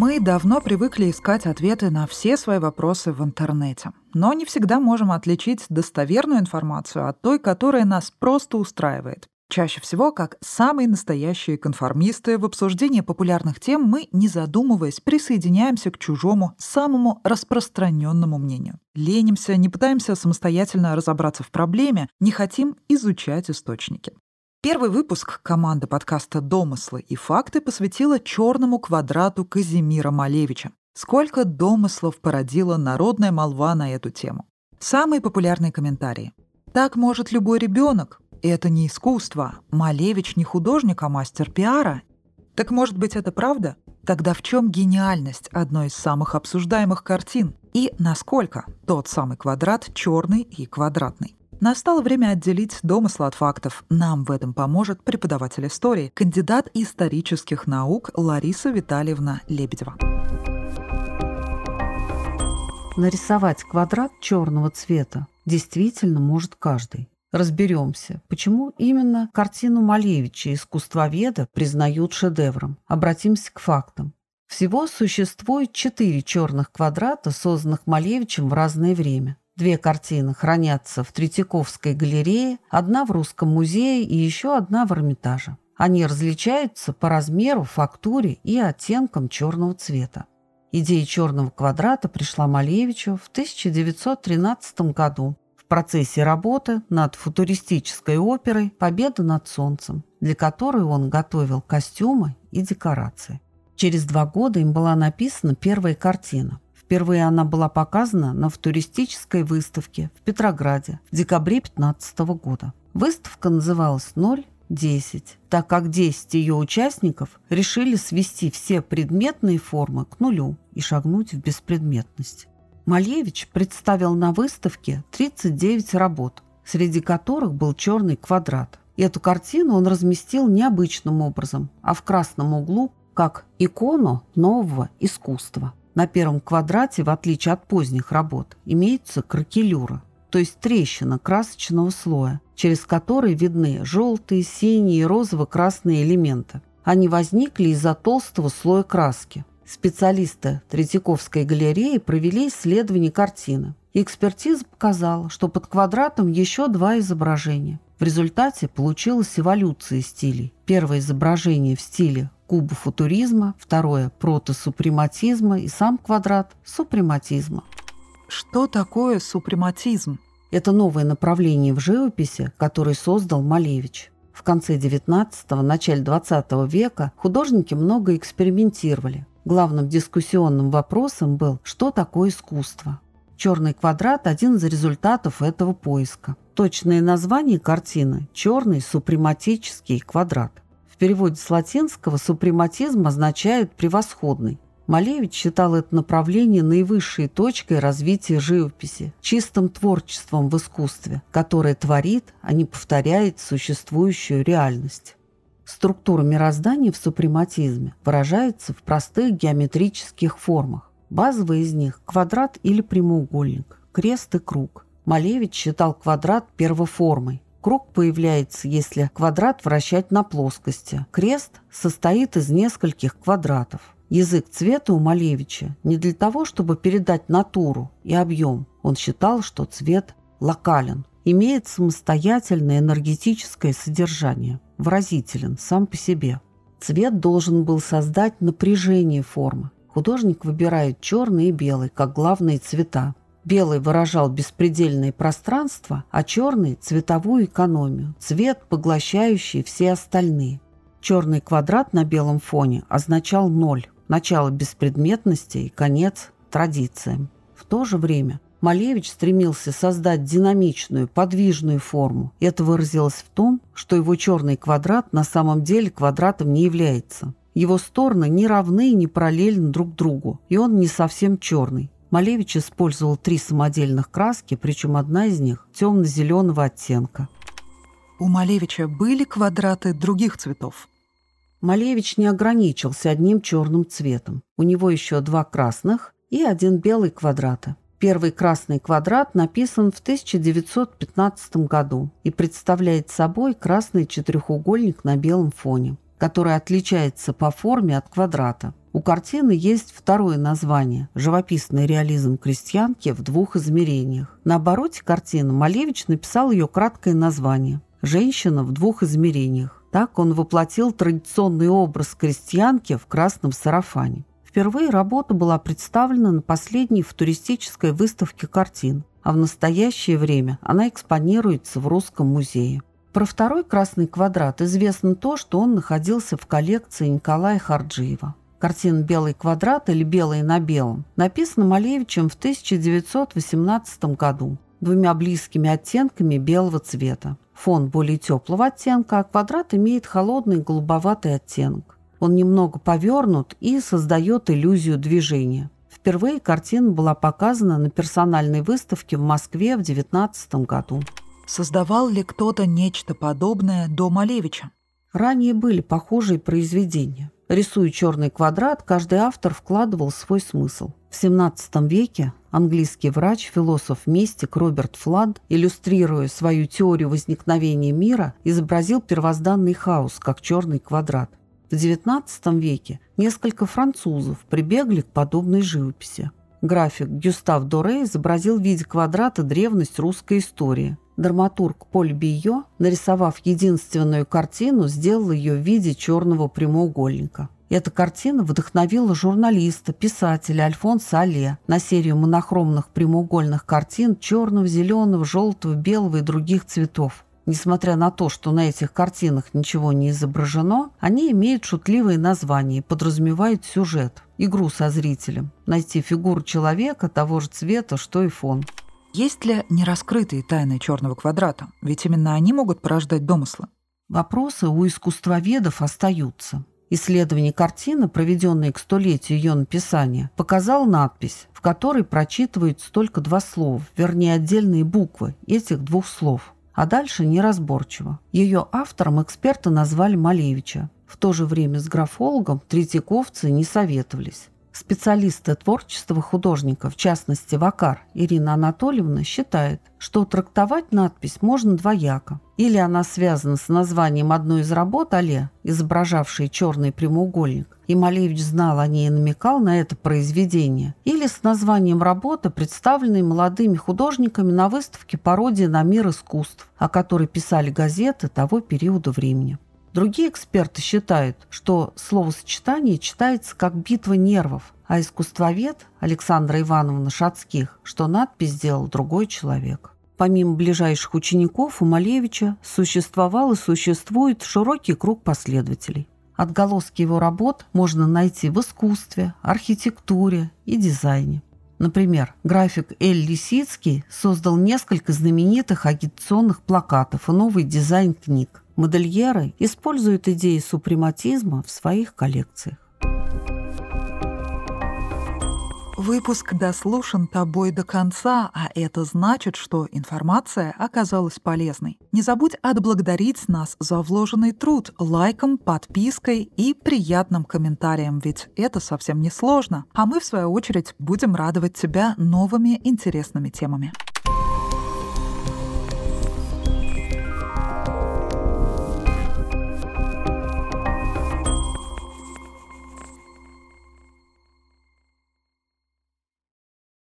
Мы давно привыкли искать ответы на все свои вопросы в интернете, но не всегда можем отличить достоверную информацию от той, которая нас просто устраивает. Чаще всего, как самые настоящие конформисты, в обсуждении популярных тем мы, не задумываясь, присоединяемся к чужому, самому распространенному мнению. Ленимся, не пытаемся самостоятельно разобраться в проблеме, не хотим изучать источники. Первый выпуск команды подкаста «Домыслы и факты» посвятила черному квадрату Казимира Малевича. Сколько домыслов породила народная молва на эту тему. Самые популярные комментарии. Так может любой ребенок. Это не искусство. Малевич не художник, а мастер пиара. Так может быть это правда? Тогда в чем гениальность одной из самых обсуждаемых картин? И насколько тот самый квадрат черный и квадратный? Настало время отделить домыслы от фактов. Нам в этом поможет преподаватель истории, кандидат исторических наук Лариса Витальевна Лебедева. Нарисовать квадрат черного цвета действительно может каждый. Разберемся, почему именно картину Малевича искусствоведа признают шедевром. Обратимся к фактам. Всего существует четыре черных квадрата, созданных Малевичем в разное время. Две картины хранятся в Третьяковской галерее, одна в Русском музее и еще одна в Эрмитаже. Они различаются по размеру, фактуре и оттенкам черного цвета. Идея черного квадрата пришла Малевичу в 1913 году в процессе работы над футуристической оперой «Победа над солнцем», для которой он готовил костюмы и декорации. Через два года им была написана первая картина – Впервые она была показана на туристической выставке в Петрограде в декабре 2015 года. Выставка называлась «0-10», так как 10 ее участников решили свести все предметные формы к нулю и шагнуть в беспредметность. Малевич представил на выставке 39 работ, среди которых был черный квадрат. Эту картину он разместил необычным образом, а в красном углу как икону нового искусства. На первом квадрате, в отличие от поздних работ, имеется кракелюра, то есть трещина красочного слоя, через который видны желтые, синие и розово-красные элементы. Они возникли из-за толстого слоя краски. Специалисты Третьяковской галереи провели исследование картины. Экспертиза показала, что под квадратом еще два изображения. В результате получилась эволюция стилей. Первое изображение в стиле кубофутуризма, второе – протосупрематизма и сам квадрат – супрематизма. Что такое супрематизм? Это новое направление в живописи, которое создал Малевич. В конце XIX – начале XX века художники много экспериментировали. Главным дискуссионным вопросом был, что такое искусство. Черный квадрат – один из результатов этого поиска. Точное название картины – «Черный супрематический квадрат» переводе с латинского супрематизм означает «превосходный». Малевич считал это направление наивысшей точкой развития живописи, чистым творчеством в искусстве, которое творит, а не повторяет существующую реальность. Структура мироздания в супрематизме выражается в простых геометрических формах. Базовые из них – квадрат или прямоугольник, крест и круг. Малевич считал квадрат первоформой, Круг появляется, если квадрат вращать на плоскости. Крест состоит из нескольких квадратов. Язык цвета у Малевича не для того, чтобы передать натуру и объем. Он считал, что цвет локален, имеет самостоятельное энергетическое содержание, выразителен сам по себе. Цвет должен был создать напряжение формы. Художник выбирает черный и белый как главные цвета. Белый выражал беспредельное пространство, а черный – цветовую экономию, цвет, поглощающий все остальные. Черный квадрат на белом фоне означал ноль, начало беспредметности и конец традициям. В то же время Малевич стремился создать динамичную, подвижную форму. Это выразилось в том, что его черный квадрат на самом деле квадратом не является. Его стороны не равны и не параллельны друг другу, и он не совсем черный. Малевич использовал три самодельных краски, причем одна из них темно-зеленого оттенка. У Малевича были квадраты других цветов? Малевич не ограничился одним черным цветом. У него еще два красных и один белый квадрата. Первый красный квадрат написан в 1915 году и представляет собой красный четырехугольник на белом фоне, который отличается по форме от квадрата. У картины есть второе название – «Живописный реализм крестьянки в двух измерениях». На обороте картины Малевич написал ее краткое название «Женщина в двух измерениях». Так он воплотил традиционный образ крестьянки в красном сарафане. Впервые работа была представлена на последней футуристической выставке картин, а в настоящее время она экспонируется в Русском музее. Про второй «Красный квадрат» известно то, что он находился в коллекции Николая Харджиева. Картина «Белый квадрат» или «Белый на белом» написана Малевичем в 1918 году двумя близкими оттенками белого цвета. Фон более теплого оттенка, а квадрат имеет холодный голубоватый оттенок. Он немного повернут и создает иллюзию движения. Впервые картина была показана на персональной выставке в Москве в 19 году. Создавал ли кто-то нечто подобное до Малевича? Ранее были похожие произведения. Рисуя черный квадрат, каждый автор вкладывал свой смысл. В XVII веке английский врач, философ, мистик Роберт Флад, иллюстрируя свою теорию возникновения мира, изобразил первозданный хаос, как черный квадрат. В XIX веке несколько французов прибегли к подобной живописи. График Гюстав Доре изобразил в виде квадрата древность русской истории. Драматург Поль Био, нарисовав единственную картину, сделал ее в виде черного прямоугольника. Эта картина вдохновила журналиста, писателя Альфонса Алле на серию монохромных прямоугольных картин черного, зеленого, желтого, белого и других цветов. Несмотря на то, что на этих картинах ничего не изображено, они имеют шутливые названия и подразумевают сюжет, игру со зрителем, найти фигуру человека того же цвета, что и фон. Есть ли нераскрытые тайны черного квадрата? Ведь именно они могут порождать домыслы. Вопросы у искусствоведов остаются. Исследование картины, проведенное к столетию ее написания, показало надпись, в которой прочитываются только два слова, вернее отдельные буквы этих двух слов – а дальше неразборчиво. Ее автором эксперты назвали Малевича. В то же время с графологом третьяковцы не советовались. Специалисты творчества художника, в частности Вакар Ирина Анатольевна, считает, что трактовать надпись можно двояко. Или она связана с названием одной из работ Але, изображавшей черный прямоугольник, и Малевич знал о ней и намекал на это произведение, или с названием работы, представленной молодыми художниками на выставке пародии на мир искусств, о которой писали газеты того периода времени. Другие эксперты считают, что словосочетание читается как битва нервов, а искусствовед Александра Ивановна Шацких, что надпись сделал другой человек. Помимо ближайших учеников у Малевича существовал и существует широкий круг последователей. Отголоски его работ можно найти в искусстве, архитектуре и дизайне. Например, график Эль Лисицкий создал несколько знаменитых агитационных плакатов и новый дизайн книг. Модельеры используют идеи супрематизма в своих коллекциях. Выпуск дослушан тобой до конца, а это значит, что информация оказалась полезной. Не забудь отблагодарить нас за вложенный труд лайком, подпиской и приятным комментарием, ведь это совсем не сложно. А мы, в свою очередь, будем радовать тебя новыми интересными темами.